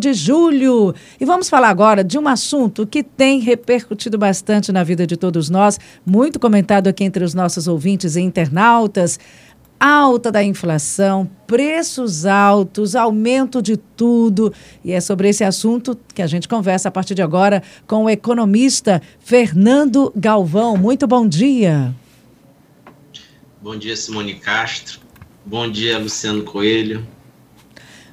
de julho. E vamos falar agora de um assunto que tem repercutido bastante na vida de todos nós, muito comentado aqui entre os nossos ouvintes e internautas. Alta da inflação, preços altos, aumento de tudo. E é sobre esse assunto que a gente conversa a partir de agora com o economista Fernando Galvão. Muito bom dia. Bom dia, Simone Castro. Bom dia, Luciano Coelho.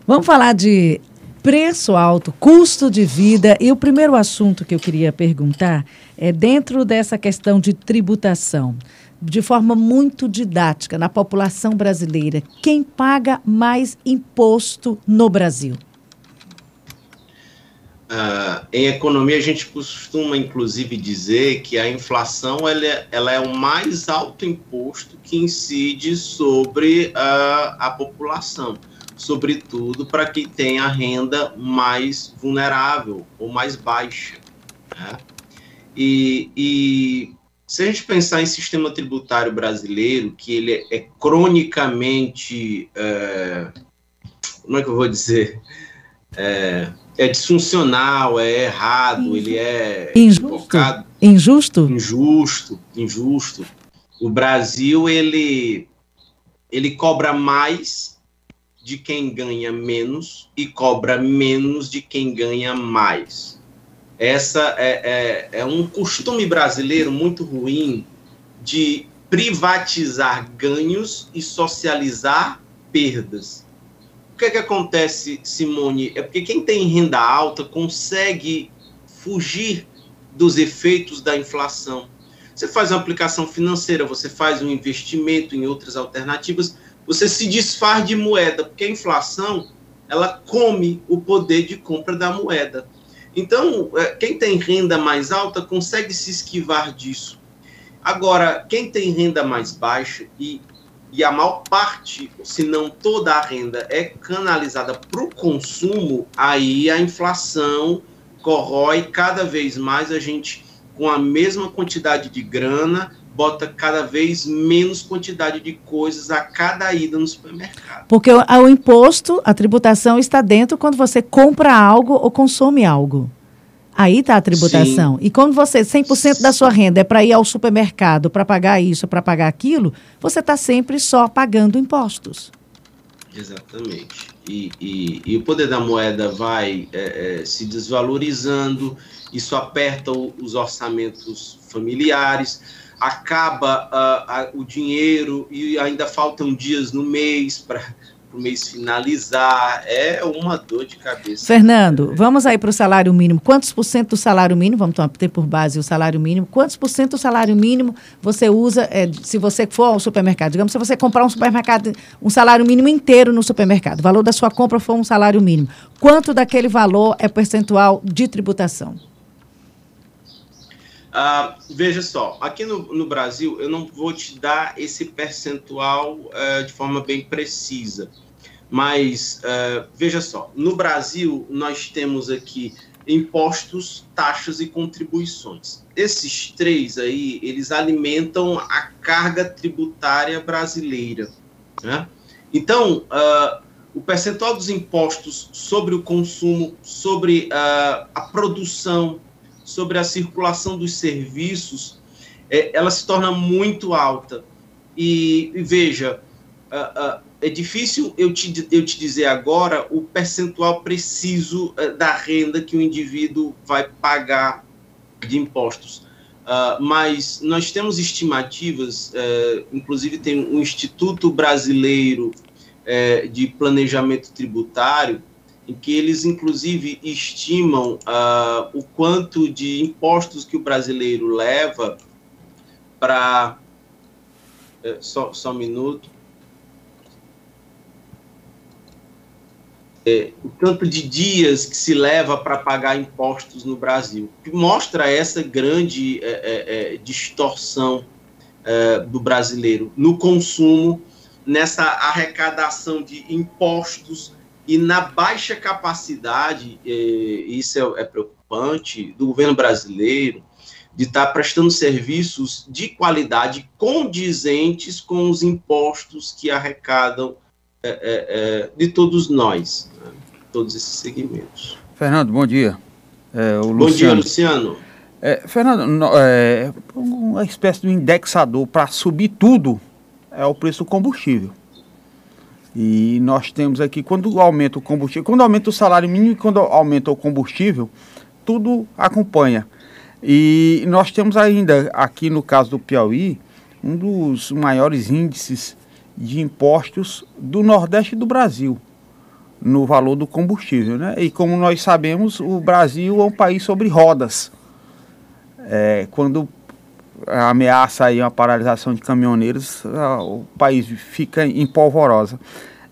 Vamos falar de preço alto, custo de vida. E o primeiro assunto que eu queria perguntar é dentro dessa questão de tributação, de forma muito didática, na população brasileira, quem paga mais imposto no Brasil? Uh, em economia, a gente costuma, inclusive, dizer que a inflação ela é, ela é o mais alto imposto que incide sobre uh, a população sobretudo para quem tem a renda mais vulnerável ou mais baixa. Né? E, e, se a gente pensar em sistema tributário brasileiro, que ele é, é cronicamente, é, como é que eu vou dizer, é, é disfuncional, é errado, ele é injusto, injusto, injusto, injusto. O Brasil ele ele cobra mais de quem ganha menos e cobra menos de quem ganha mais. Essa é, é, é um costume brasileiro muito ruim de privatizar ganhos e socializar perdas. O que, é que acontece, Simone? É porque quem tem renda alta consegue fugir dos efeitos da inflação. Você faz uma aplicação financeira, você faz um investimento em outras alternativas, você se desfaz de moeda, porque a inflação ela come o poder de compra da moeda. Então, é, quem tem renda mais alta consegue se esquivar disso. Agora, quem tem renda mais baixa e, e a maior parte, se não toda a renda, é canalizada para o consumo, aí a inflação corrói cada vez mais a gente com a mesma quantidade de grana bota cada vez menos quantidade de coisas a cada ida no supermercado. Porque o, o imposto, a tributação está dentro quando você compra algo ou consome algo. Aí está a tributação. Sim. E quando você, 100% da sua renda é para ir ao supermercado, para pagar isso, para pagar aquilo, você está sempre só pagando impostos. Exatamente. E, e, e, o poder da moeda vai é, é, se desvalorizando, isso aperta o, os orçamentos familiares acaba uh, uh, o dinheiro e ainda faltam dias no mês para o mês finalizar. É uma dor de cabeça. Fernando, vamos aí para o salário mínimo. Quantos por cento do salário mínimo, vamos ter por base o salário mínimo, quantos por cento do salário mínimo você usa, é, se você for ao supermercado? Digamos, se você comprar um supermercado, um salário mínimo inteiro no supermercado, o valor da sua compra for um salário mínimo. Quanto daquele valor é percentual de tributação? Uh, veja só, aqui no, no, Brasil eu não vou te dar esse percentual uh, de forma bem precisa, mas uh, veja só, no Brasil nós temos aqui impostos, taxas e contribuições. Esses três aí, eles alimentam a carga tributária brasileira. Né? Então, o percentual dos impostos sobre o consumo, sobre a produção, sobre a circulação dos serviços, é, ela se torna muito alta. E, e veja, uh, uh, é difícil eu te, eu te dizer agora o percentual preciso uh, da renda que o indivíduo vai pagar de impostos. mas nós temos estimativas, inclusive tem um Instituto Brasileiro de Planejamento Tributário, em que eles inclusive estimam uh, o quanto de impostos que o brasileiro leva para. Uh, só, só um minuto. É, o tanto de dias que se leva para pagar impostos no Brasil, que mostra essa grande é, é, distorção do brasileiro no consumo, nessa arrecadação de impostos e na baixa capacidade, é, isso é, é, preocupante, do governo brasileiro de estar tá prestando serviços de qualidade condizentes com os impostos que arrecadam é, é, é de todos nós. Né? todos esses segmentos. Fernando, bom dia. É, bom dia, Luciano. É, Fernando, é, uma espécie de indexador para subir tudo é o preço do combustível. E nós temos aqui, quando aumenta o combustível, quando aumenta o salário mínimo e quando aumenta o combustível, tudo acompanha. E nós temos ainda, aqui no caso do Piauí, um dos maiores índices de impostos do Nordeste do Brasil no valor do combustível. Né? E como nós sabemos, o Brasil é um país sobre rodas. É, quando ameaça aí uma paralisação de caminhoneiros, o país fica em polvorosa.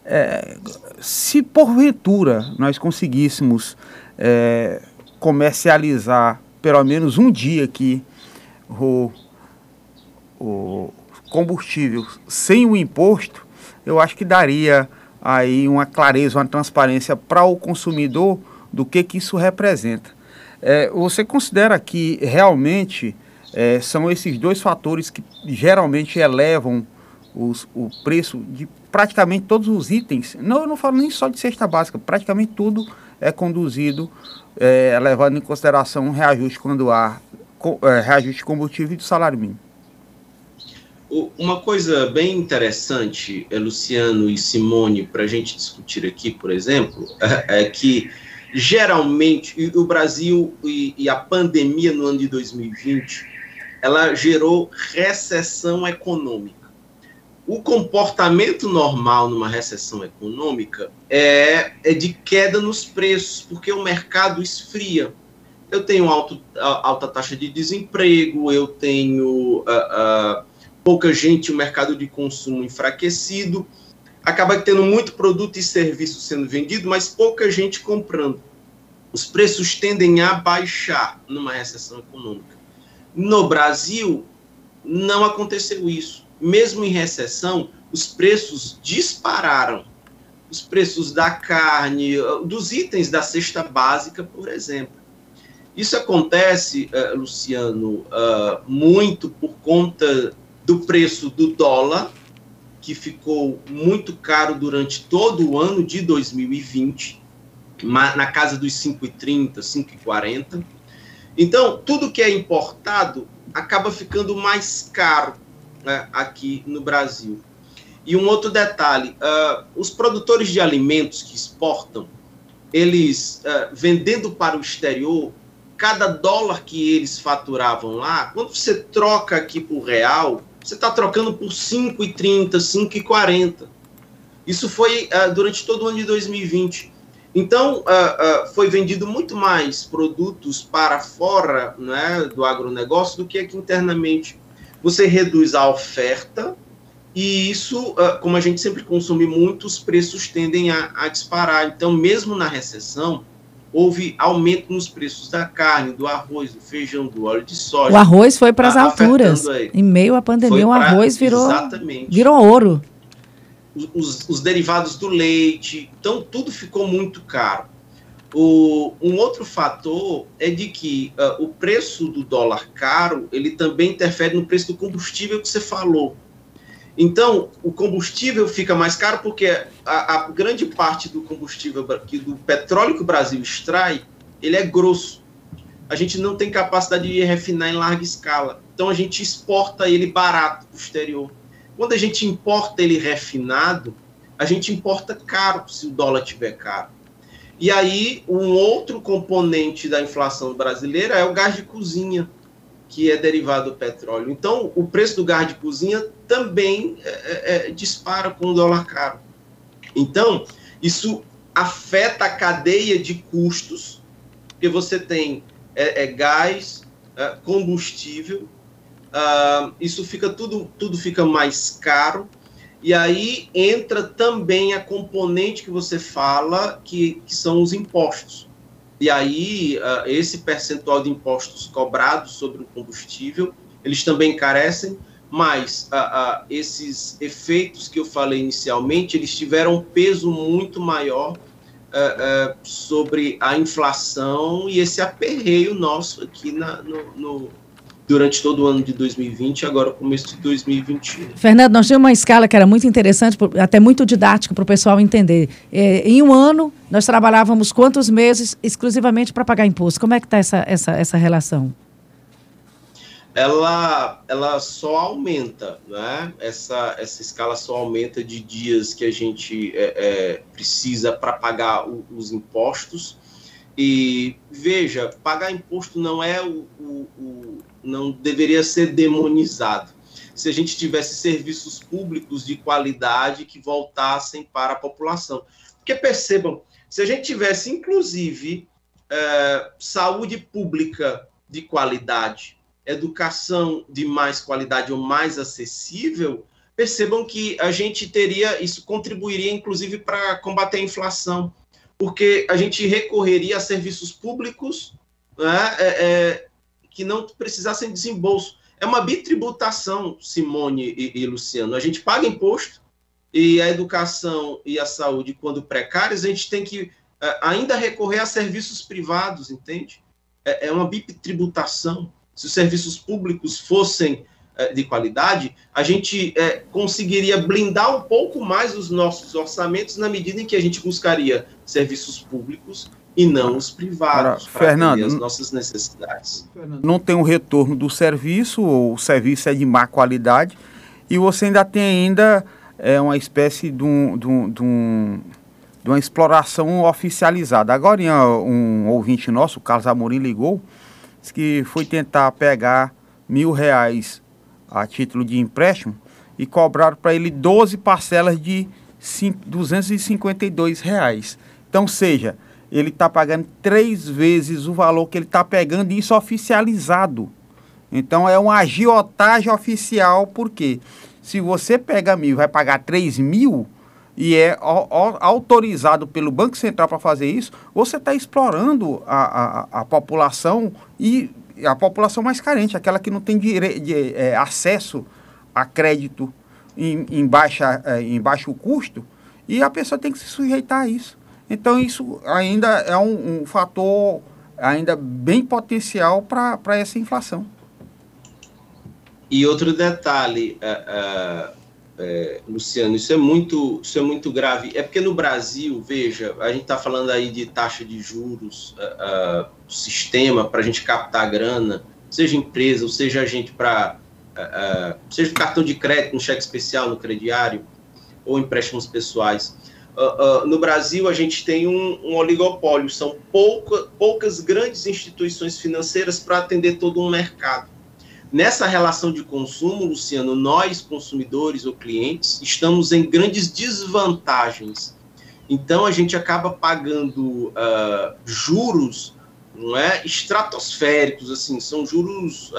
É, se porventura nós conseguíssemos é, comercializar pelo menos um dia aqui o, o combustível sem o imposto, eu acho que daria aí uma clareza, uma transparência para o consumidor do que, que isso representa. É, você considera que realmente é, são esses dois fatores que geralmente elevam os, o preço de praticamente todos os itens? Não, eu não falo nem só de cesta básica, praticamente tudo é conduzido é, levando em consideração um reajuste quando há é, reajuste de combustível e do salário mínimo. Uma coisa bem interessante, é, Luciano e Simone, para a gente discutir aqui, por exemplo, é, é que geralmente o Brasil e, e, a pandemia no ano de 2020, ela gerou recessão econômica. O comportamento normal numa recessão econômica é, é de queda nos preços, porque o mercado esfria. Eu tenho alto, alta taxa de desemprego, eu tenho uh, uh, pouca gente, o mercado de consumo enfraquecido, acaba tendo muito produto e serviço sendo vendido, mas pouca gente comprando. Os preços tendem a baixar numa recessão econômica. No Brasil, não aconteceu isso. Mesmo em recessão, os preços dispararam. Os preços da carne, dos itens da cesta básica, por exemplo. Isso acontece, uh, Luciano, uh, muito por conta do preço do dólar, que ficou muito caro durante todo o ano de 2020, na casa dos 5,30, 5,40. Então, tudo que é importado acaba ficando mais caro né, aqui no Brasil. E um outro detalhe: uh, os produtores de alimentos que exportam, eles uh, vendendo para o exterior, cada dólar que eles faturavam lá, quando você troca aqui por real, você está trocando por 5,30, 5,40. Isso foi uh, durante todo o ano de 2020. Então, uh, uh, foi vendido muito mais produtos para fora né, do agronegócio do que aqui internamente. Você reduz a oferta e isso, como a gente sempre consome muito, os preços tendem a, a disparar. Então, mesmo na recessão, houve aumento nos preços da carne, do arroz, do feijão, do óleo de soja. O arroz foi para as alturas. Aí. Em meio à pandemia, o arroz virou, exatamente. virou ouro. Os, os, derivados do leite, então tudo ficou muito caro. O, um outro fator é de que uh, o preço do dólar caro ele também interfere no preço do combustível que você falou. Então, o combustível fica mais caro porque a, a, grande parte do combustível, que, do petróleo que o Brasil extrai, ele é grosso. A gente não tem capacidade de refinar em larga escala. Então, a gente exporta ele barato para o exterior. Quando a gente importa ele refinado, a gente importa caro se o dólar estiver caro. E aí, um outro componente da inflação brasileira é o gás de cozinha que é derivado do petróleo. Então, o preço do gás de cozinha também é, é, é, dispara com o dólar caro. Então, isso afeta a cadeia de custos, porque você tem é, é gás, é, combustível, uh, isso fica tudo, tudo fica mais caro, e aí entra também a componente que você fala, que, que são os impostos. E aí, uh, esse percentual de impostos cobrados sobre o combustível, eles também carecem, mas uh, esses efeitos que eu falei inicialmente, eles tiveram um peso muito maior sobre a inflação e esse aperreio nosso aqui na, no, no durante todo o ano de 2020 e agora começo de 2021. Fernando, nós tínhamos uma escala que era muito interessante, até muito didática para o pessoal entender. É, em um ano, nós trabalhávamos quantos meses exclusivamente para pagar imposto? Como é que está essa, essa, essa relação? Ela, ela só aumenta, né? Essa, essa escala só aumenta de dias que a gente é, é, precisa para pagar o, os impostos. E veja, pagar imposto não é o, o, o não deveria ser demonizado. Se a gente tivesse serviços públicos de qualidade que voltassem para a população. Porque percebam, se a gente tivesse, inclusive, é, saúde pública de qualidade, educação de mais qualidade ou mais acessível, percebam que a gente teria, isso contribuiria, inclusive, para combater a inflação, porque a gente recorreria a serviços públicos né, é, é, que não precisassem de desembolso. É uma bitributação, Simone e, e, Luciano. A gente paga imposto e a educação e a saúde, quando precárias, a gente tem que é, ainda recorrer a serviços privados, entende? É, é uma bitributação. Se os serviços públicos fossem de qualidade, a gente é, conseguiria blindar um pouco mais os nossos orçamentos na medida em que a gente buscaria serviços públicos e não os privados para Fernando, as nossas necessidades. Não tem um retorno do serviço, ou o serviço é de má qualidade, e você ainda tem ainda é, uma espécie de, um, de, um, de, um, de uma exploração oficializada. Agora, um ouvinte nosso, o Carlos Amorim, ligou, disse que foi tentar pegar mil reais a título de empréstimo e cobraram para ele 12 parcelas de 252 reais. Então, seja, ele está pagando três vezes o valor que ele está pegando, e isso oficializado. Então é uma agiotagem oficial, porque se você pega mil vai pagar três mil e é autorizado pelo Banco Central para fazer isso, você está explorando a, a, a, população e a população mais carente, aquela que não tem dire, de, é, acesso a crédito em, em, baixa, é, em baixo custo, e a pessoa tem que se sujeitar a isso. Então isso ainda é um, um fator ainda bem potencial para essa inflação. E outro detalhe, uh, uh, Luciano, isso é muito, isso é muito grave. É porque no Brasil, veja, a gente está falando aí de taxa de juros, sistema para a gente captar grana, seja empresa, ou seja a gente para, seja cartão de crédito, um cheque especial no crediário ou empréstimos pessoais. Uh, uh, no Brasil, a gente tem um, um oligopólio, são pouca, poucas grandes instituições financeiras para atender todo um mercado. Nessa relação de consumo, Luciano, nós, consumidores ou clientes, estamos em grandes desvantagens. Então, a gente acaba pagando uh, juros não é, estratosféricos, assim, são juros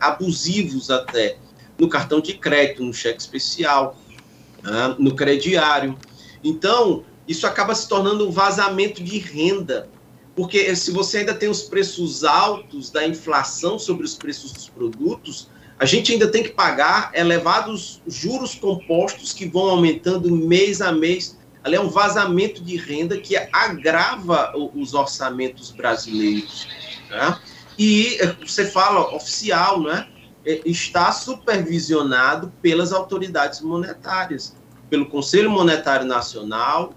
abusivos até, no cartão de crédito, no cheque especial, no crediário. Então, isso acaba se tornando um vazamento de renda, porque se você ainda tem os preços altos da inflação sobre os preços dos produtos, a gente ainda tem que pagar elevados juros compostos que vão aumentando mês a mês. Ali é um vazamento de renda que agrava os orçamentos brasileiros. Né? E é, você fala oficial, né? está supervisionado pelas autoridades monetárias pelo Conselho Monetário Nacional,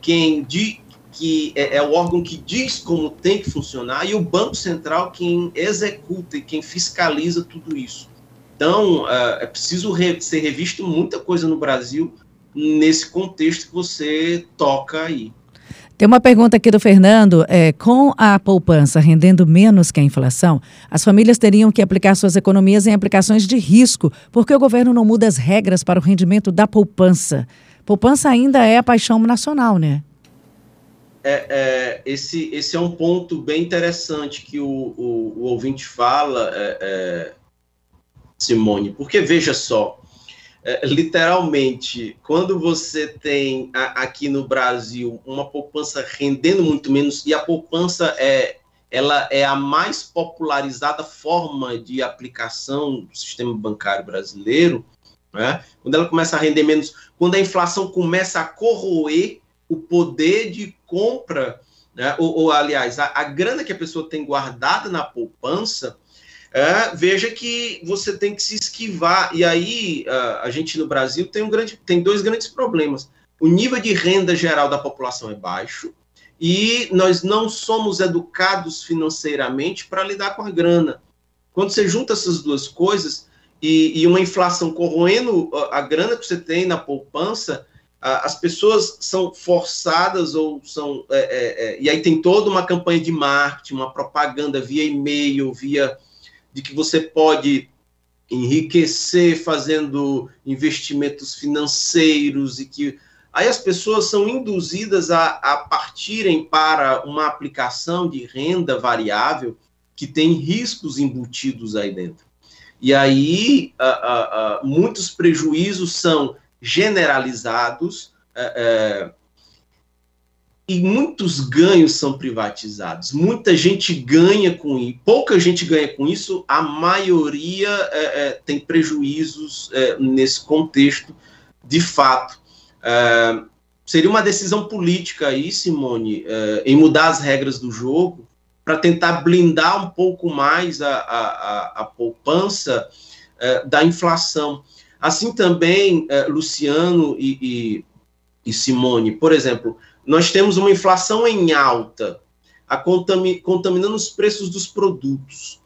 quem di, que é, é, o órgão que diz como tem que funcionar, e o Banco Central quem executa e quem fiscaliza tudo isso. Então, é, é preciso re, ser revisto muita coisa no Brasil nesse contexto que você toca aí. Tem uma pergunta aqui do Fernando. É, com a poupança rendendo menos que a inflação, as famílias teriam que aplicar suas economias em aplicações de risco, porque o governo não muda as regras para o rendimento da poupança. Poupança ainda é a paixão nacional, né? É, é, esse, esse é um ponto bem interessante que o, o, o ouvinte fala, é, é Simone, porque veja só, é, literalmente, quando você tem a, aqui no Brasil uma poupança rendendo muito menos, e a poupança é, ela é a mais popularizada forma de aplicação do sistema bancário brasileiro, né? quando ela começa a render menos, quando a inflação começa a corroer o poder de compra, né? ou, ou aliás, a, a grana que a pessoa tem guardada na poupança, é, veja que você tem que se esquivar. E aí a, a gente no Brasil tem, um grande, tem dois grandes problemas. O nível de renda geral da população é baixo e nós não somos educados financeiramente para lidar com a grana. Quando você junta essas duas coisas e, e uma inflação corroendo a, a grana que você tem na poupança, as pessoas são forçadas ou são. É, é, é, e aí tem toda uma campanha de marketing, uma propaganda via e-mail, via. de que você pode enriquecer fazendo investimentos financeiros e que. Aí as pessoas são induzidas a, a partirem para uma aplicação de renda variável que tem riscos embutidos aí dentro. E aí a, a, muitos prejuízos são generalizados é, é, e muitos ganhos são privatizados. Muita gente ganha com isso, pouca gente ganha com isso, a maioria é, é tem prejuízos é, nesse contexto, de fato. É, seria uma decisão política aí, Simone, em mudar as regras do jogo para tentar blindar um pouco mais a, a, a, a poupança da inflação. Assim também, eh, Luciano e, e, e, Simone, por exemplo, nós temos uma inflação em alta, contami, contaminando os preços dos produtos.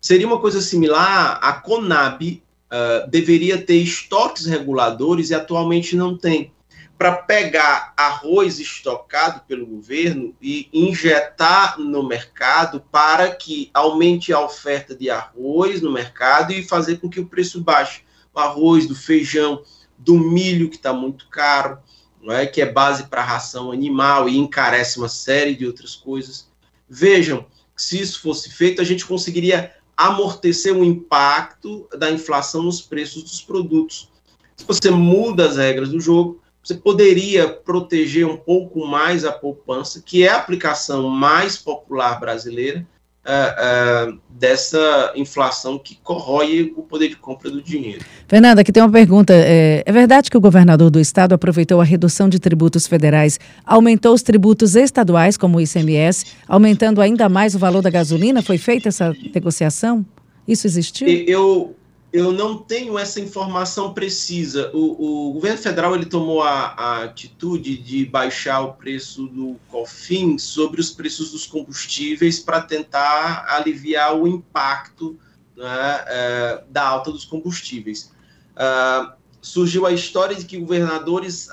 Seria uma coisa similar, a Conab uh, deveria ter estoques reguladores e atualmente não tem. Para pegar arroz estocado pelo governo e injetar no mercado para que aumente a oferta de arroz no mercado e fazer com que o preço baixe arroz, do feijão, do milho, que está muito caro, não é? que é base para ração animal e encarece uma série de outras coisas. Vejam, se isso fosse feito, a gente conseguiria amortecer o impacto da inflação nos preços dos produtos. Se você muda as regras do jogo, você poderia proteger um pouco mais a poupança, que é a aplicação mais popular brasileira, uh, uh, dessa inflação que corrói o poder de compra do dinheiro. Fernanda, aqui tem uma pergunta. É, é, verdade que o governador do estado aproveitou a redução de tributos federais, aumentou os tributos estaduais, como o ICMS, aumentando ainda mais o valor da gasolina? Foi feita essa negociação? Isso existiu? Eu, eu não tenho essa informação precisa. O, o governo federal ele tomou a, a, atitude de baixar o preço do COFIN sobre os preços dos combustíveis para tentar aliviar o impacto né, é, da alta dos combustíveis. Uh, surgiu a história de que governadores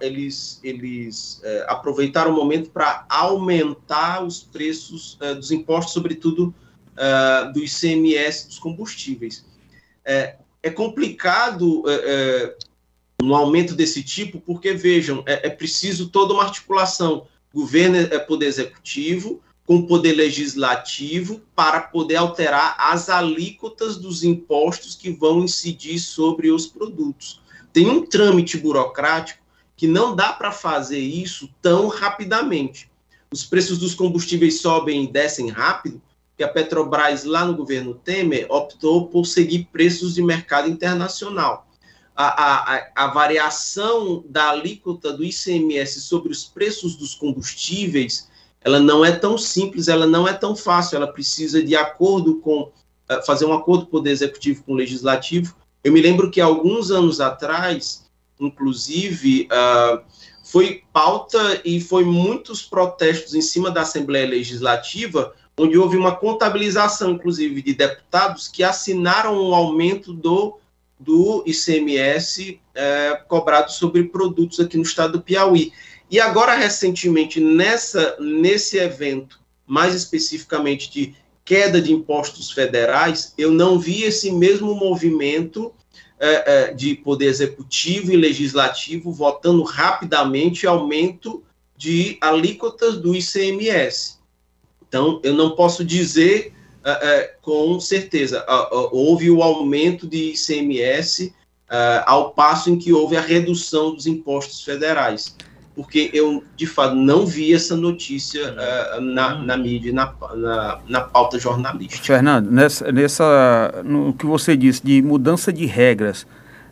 eles, eles é, aproveitaram o momento para aumentar os preços é, dos impostos, sobretudo do ICMS dos combustíveis é, é complicado é, é, um aumento desse tipo, porque, vejam, é, é, preciso toda uma articulação. Governo é poder executivo, com poder legislativo, para poder alterar as alíquotas dos impostos que vão incidir sobre os produtos. Tem um trâmite burocrático que não dá para fazer isso tão rapidamente. Os preços dos combustíveis sobem e descem rápido, que a Petrobras, lá no governo Temer, optou por seguir preços de mercado internacional. A, a, a, variação da alíquota do ICMS sobre os preços dos combustíveis, ela não é tão simples, ela não é tão fácil, ela precisa de acordo com, uh, fazer um acordo com o Poder Executivo com o Legislativo. Eu me lembro que alguns anos atrás, inclusive, uh, foi pauta e foi muitos protestos em cima da Assembleia Legislativa onde houve uma contabilização, inclusive, de deputados que assinaram um aumento do, do ICMS é, cobrado sobre produtos aqui no estado do Piauí. E agora, recentemente, nessa, nesse evento, mais especificamente de queda de impostos federais, eu não vi esse mesmo movimento é, é, de poder executivo e legislativo votando rapidamente aumento de alíquotas do ICMS. Então, eu não posso dizer uh, uh, com certeza, uh, houve o aumento de ICMS ao passo em que houve a redução dos impostos federais. Porque eu, de fato, não vi essa notícia na, na mídia, na, na, na, pauta jornalística. Fernando, nessa, nessa, no que você disse de mudança de regras,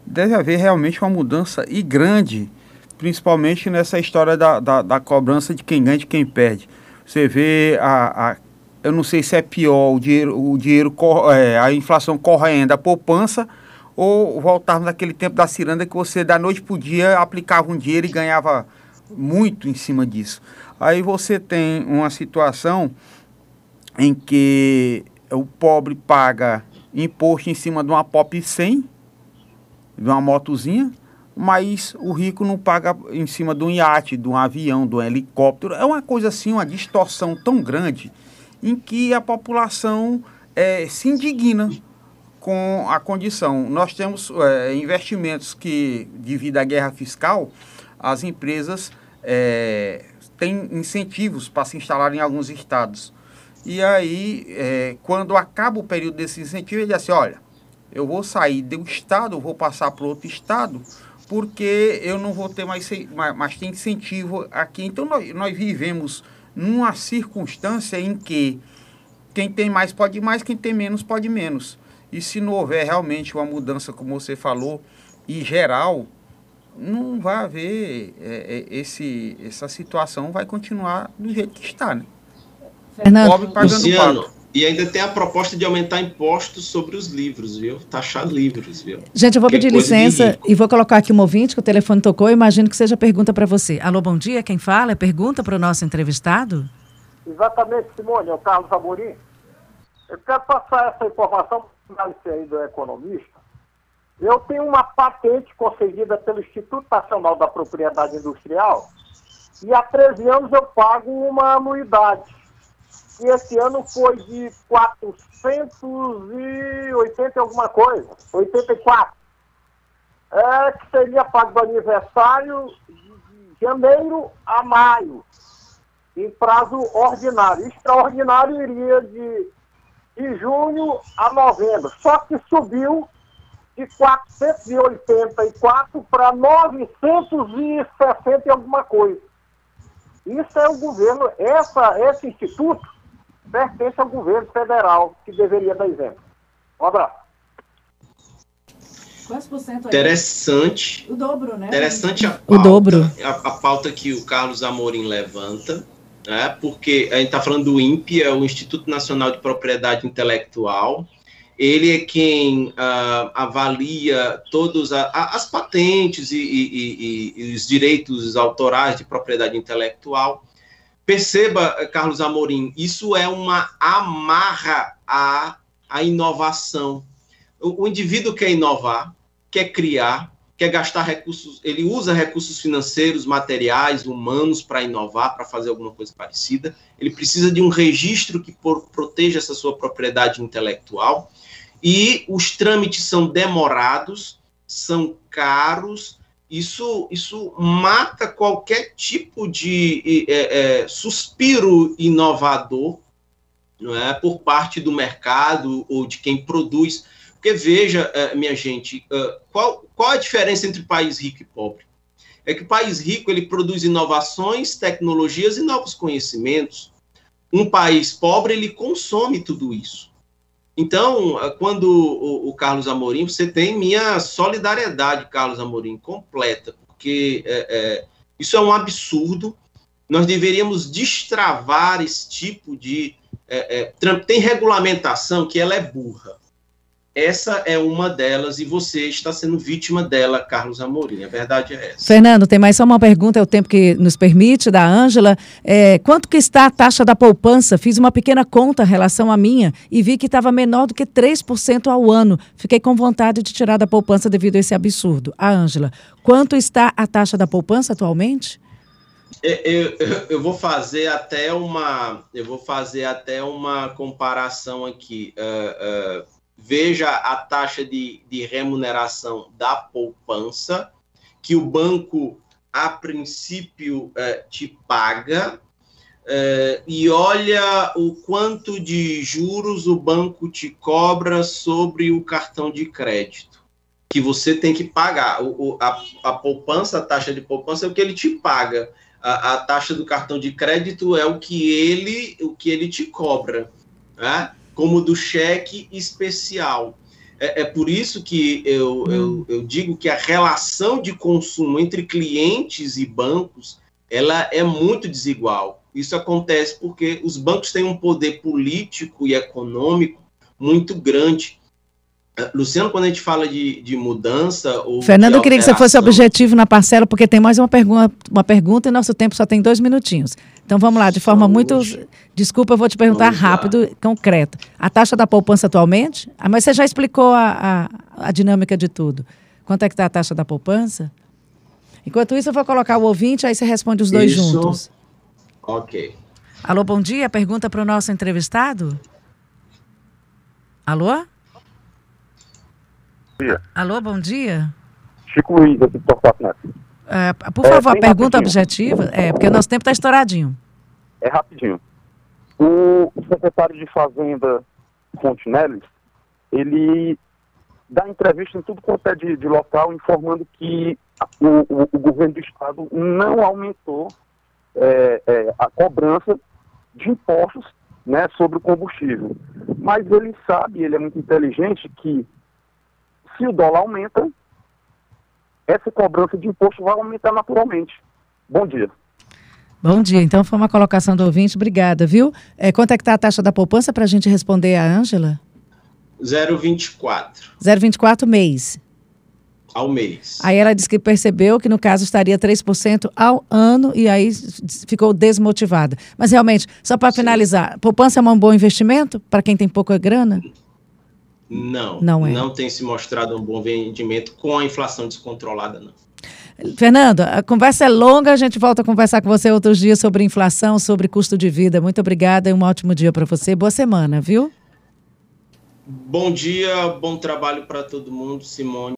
deve haver realmente uma mudança e grande, principalmente nessa história da, da, da cobrança de quem ganha e de quem perde. Você vê a, a eu não sei se é pior o dinheiro, o dinheiro é, a inflação correndo, a poupança, ou voltarmos naquele tempo da ciranda que você da noite para o dia aplicava um dinheiro e ganhava muito em cima disso. Aí você tem uma situação em que o pobre paga imposto em cima de uma Pop 100, de uma motozinha, mas o rico não paga em cima de um iate, de um avião, de um helicóptero. É uma coisa assim, uma distorção tão grande em que a população é, se indigna com a condição. Nós temos é, investimentos que, devido à guerra fiscal, as empresas é, têm incentivos para se instalar em alguns estados. E aí, é, quando acaba o período desse incentivo, ele diz assim, olha, eu vou sair do estado, vou passar para outro estado, porque eu não vou ter mais, mais, mais tem incentivo aqui. Então, nós, nós vivemos numa circunstância em que quem tem mais pode mais, quem tem menos pode menos. E se não houver realmente uma mudança, como você falou, e geral, não vai haver é, é, esse, essa situação, vai continuar do jeito que está, né? Fernando, Pobre pagando Luciano, pago. E ainda tem a proposta de aumentar impostos sobre os livros, viu? Taxar livros, viu? Gente, eu vou que pedir licença e vou colocar aqui um ouvinte que o telefone tocou. imagino que seja pergunta para você. Alô, bom dia. Quem fala? É pergunta para o nosso entrevistado? Exatamente, Simone. É o Carlos Amorim. Eu quero passar essa informação para o aí do economista. Eu tenho uma patente concedida pelo Instituto Nacional da Propriedade Industrial e há 13 anos eu pago uma anuidade. E esse ano foi de 480 e alguma coisa, 84. É, que seria pago aniversário de janeiro a maio, em prazo ordinário. Extraordinário iria de de junho a novembro. Só que subiu de 484 para 960 e alguma coisa. Isso é o governo, essa, esse instituto pertence ao governo federal, que deveria dar exemplo. Um abraço. Quantos por cento Interessante. O dobro, né? Interessante a pauta, o dobro. A, a pauta que o Carlos Amorim levanta né, porque a gente está falando do INPE, é o Instituto Nacional de Propriedade Intelectual. Ele é quem uh, avalia todas as patentes e, e, e, e, os direitos autorais de propriedade intelectual. Perceba, Carlos Amorim, isso é uma amarra à, à inovação. O, o indivíduo quer inovar, quer criar, quer gastar recursos, ele usa recursos financeiros, materiais, humanos para inovar, para fazer alguma coisa parecida. Ele precisa de um registro que por, proteja essa sua propriedade intelectual. E os trâmites são demorados, são caros. Isso, isso mata qualquer tipo de é, é, suspiro inovador não é, por parte do mercado ou de quem produz porque veja, eh, minha gente, eh, qual, qual a diferença entre país rico e pobre? É que o país rico ele produz inovações, tecnologias e novos conhecimentos. Um país pobre ele consome tudo isso. Então, eh, quando o, o Carlos Amorim, você tem minha solidariedade, Carlos Amorim, completa, porque é, é, isso é um absurdo. Nós deveríamos destravar esse tipo de. É, tem regulamentação que ela é burra essa é uma delas e você está sendo vítima dela, Carlos Amorim. A verdade é essa. Fernando, tem mais só uma pergunta, é o tempo que nos permite, da Ângela. É, quanto que está a taxa da poupança? Fiz uma pequena conta em relação à minha e vi que estava menor do que 3% ao ano. Fiquei com vontade de tirar da poupança devido a esse absurdo. A Ângela, quanto está a taxa da poupança atualmente? É, eu, eu, eu, vou fazer até uma eu vou fazer até uma comparação aqui. Uh, uh, veja a taxa de, de remuneração da poupança, que o banco, a princípio, eh, te paga, eh, e olha o quanto de juros o banco te cobra sobre o cartão de crédito, que você tem que pagar. O a, a poupança, a taxa de poupança é o que ele te paga. A, a, taxa do cartão de crédito é o que ele, o que ele te cobra. Né? Como do cheque especial. É, é por isso que eu, hum. eu, eu, digo que a relação de consumo entre clientes e bancos ela é muito desigual. Isso acontece porque os bancos têm um poder político e econômico muito grande. Luciano, quando a gente fala de, de mudança. Ou Fernando, eu queria que você fosse objetivo na parcela, porque tem mais uma pergunta, uma pergunta e nosso tempo só tem dois minutinhos. Então vamos lá, de forma muito. Desculpa, eu vou te perguntar vamos rápido, lá. concreto. A taxa da poupança atualmente? Ah, mas você já explicou a, a, a dinâmica de tudo. Quanto é que está a taxa da poupança? Enquanto isso, eu vou colocar o ouvinte, aí você responde os dois isso. juntos. Ok. Alô, bom dia. Pergunta para o nosso entrevistado? Alô? Dia. Alô, bom dia. Chico Luiz, aqui de Torquato. É, por favor, é, a pergunta rapidinho. objetiva. É, porque o nosso tempo está estouradinho. É rapidinho. O secretário de Fazenda, Fontenelles, ele dá entrevista em tudo quanto é de, de local, informando que o, o, o, governo do estado não aumentou é, é, a cobrança de impostos né, sobre o combustível. Mas ele sabe, ele é muito inteligente, que se o dólar aumenta, essa cobrança de imposto vai aumentar naturalmente. Bom dia. Bom dia. Então, foi uma colocação do ouvinte. Obrigada, viu? É, quanto é que está a taxa da poupança para a gente responder a Ângela? 0,24. 0,24 mês. Ao mês. Aí ela disse que percebeu que, no caso, estaria 3% ao ano e aí ficou desmotivada. Mas, realmente, só para finalizar, poupança é um bom investimento para quem tem pouca grana? Não, não, é. não tem se mostrado um bom vendimento com a inflação descontrolada, não. Fernando, a conversa é longa, a gente volta a conversar com você outros dias sobre inflação, sobre custo de vida. Muito obrigada e um ótimo dia para você. Boa semana, viu? Bom dia, bom trabalho para todo mundo, Simone.